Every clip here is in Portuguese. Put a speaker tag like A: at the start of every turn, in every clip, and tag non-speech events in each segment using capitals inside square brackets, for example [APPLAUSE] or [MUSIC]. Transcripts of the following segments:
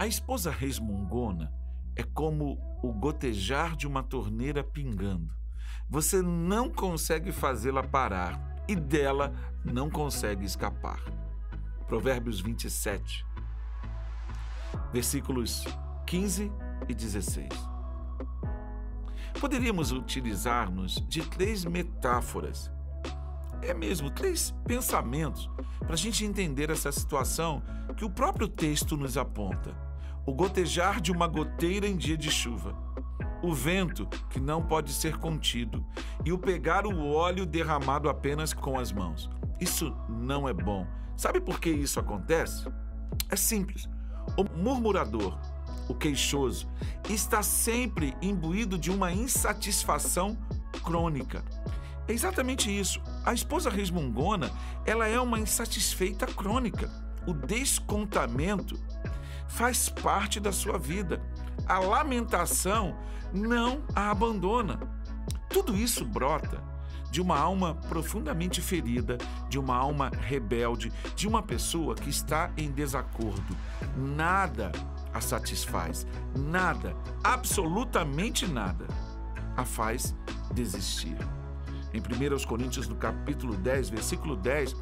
A: A esposa resmungona é como o gotejar de uma torneira pingando. Você não consegue fazê-la parar e dela não consegue escapar. Provérbios 27, versículos 15 e 16. Poderíamos utilizar-nos de três metáforas, é mesmo, três pensamentos, para a gente entender essa situação que o próprio texto nos aponta. O gotejar de uma goteira em dia de chuva, o vento que não pode ser contido e o pegar o óleo derramado apenas com as mãos. Isso não é bom. Sabe por que isso acontece? É simples. O murmurador, o queixoso, está sempre imbuído de uma insatisfação crônica. É exatamente isso. A esposa resmungona, ela é uma insatisfeita crônica. O descontamento faz parte da sua vida. A lamentação não a abandona. Tudo isso brota de uma alma profundamente ferida, de uma alma rebelde, de uma pessoa que está em desacordo. Nada a satisfaz, nada, absolutamente nada, a faz desistir. Em 1 Coríntios, no capítulo 10, versículo 10,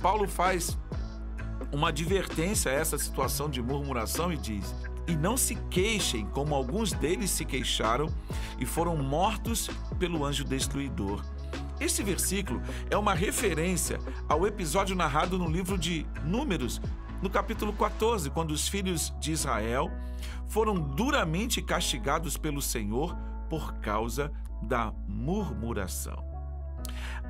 A: Paulo faz uma advertência a essa situação de murmuração e diz: E não se queixem, como alguns deles se queixaram e foram mortos pelo anjo destruidor. Este versículo é uma referência ao episódio narrado no livro de Números, no capítulo 14, quando os filhos de Israel foram duramente castigados pelo Senhor por causa da murmuração.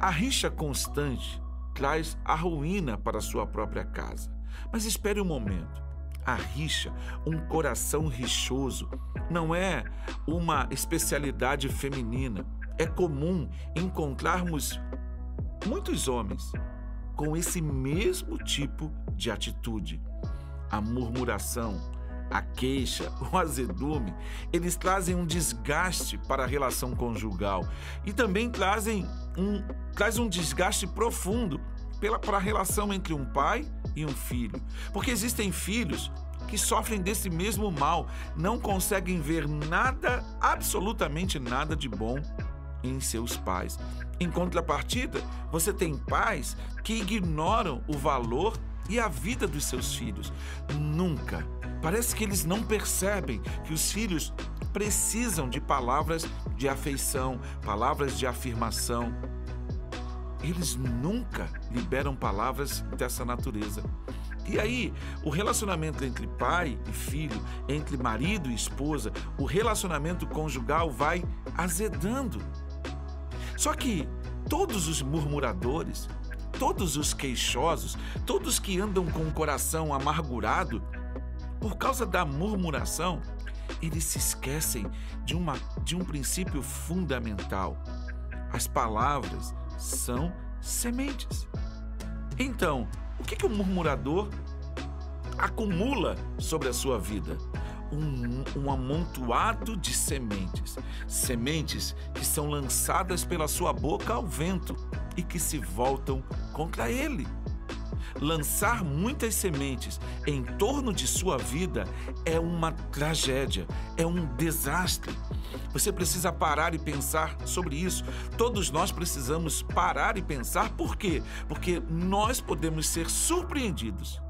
A: A rixa constante traz a ruína para sua própria casa. Mas espere um momento. A rixa, um coração rixoso, não é uma especialidade feminina. É comum encontrarmos muitos homens com esse mesmo tipo de atitude. A murmuração, a queixa, [LAUGHS] o azedume, eles trazem um desgaste para a relação conjugal e também trazem um, traz um desgaste profundo pela, para a relação entre um pai e um filho. Porque existem filhos que sofrem desse mesmo mal, não conseguem ver nada, absolutamente nada de bom em seus pais. Em contrapartida, você tem pais que ignoram o valor e a vida dos seus filhos. Nunca. Parece que eles não percebem que os filhos precisam de palavras de afeição, palavras de afirmação. Eles nunca liberam palavras dessa natureza. E aí, o relacionamento entre pai e filho, entre marido e esposa, o relacionamento conjugal vai azedando. Só que todos os murmuradores, todos os queixosos, todos que andam com o coração amargurado, por causa da murmuração, eles se esquecem de, uma, de um princípio fundamental. As palavras são sementes. Então, o que, que o murmurador acumula sobre a sua vida? Um, um, amontoado de sementes. Sementes que são lançadas pela sua boca ao vento e que se voltam contra ele. Lançar muitas sementes em torno de sua vida é uma tragédia, é um desastre. Você precisa parar e pensar sobre isso. Todos nós precisamos parar e pensar por quê? Porque nós podemos ser surpreendidos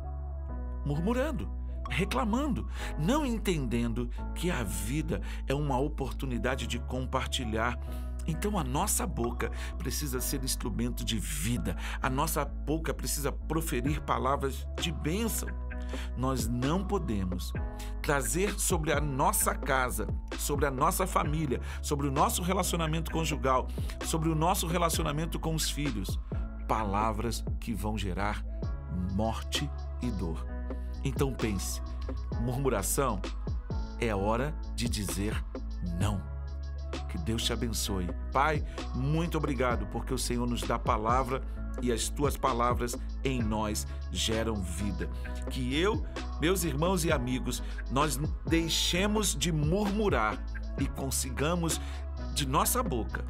A: murmurando, reclamando, não entendendo que a vida é uma oportunidade de compartilhar então a nossa boca precisa ser instrumento de vida, a nossa boca precisa proferir palavras de bênção. Nós não podemos trazer sobre a nossa casa, sobre a nossa família, sobre o nosso relacionamento conjugal, sobre o nosso relacionamento com os filhos, palavras que vão gerar morte e dor. Então pense: murmuração é hora de dizer não. Que Deus te abençoe. Pai, muito obrigado porque o Senhor nos dá palavra e as tuas palavras em nós geram vida. Que eu, meus irmãos e amigos, nós deixemos de murmurar e consigamos de nossa boca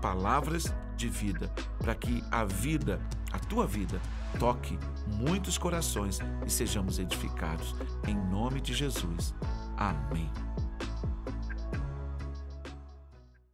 A: palavras de vida, para que a vida, a tua vida, toque muitos corações e sejamos edificados. Em nome de Jesus. Amém.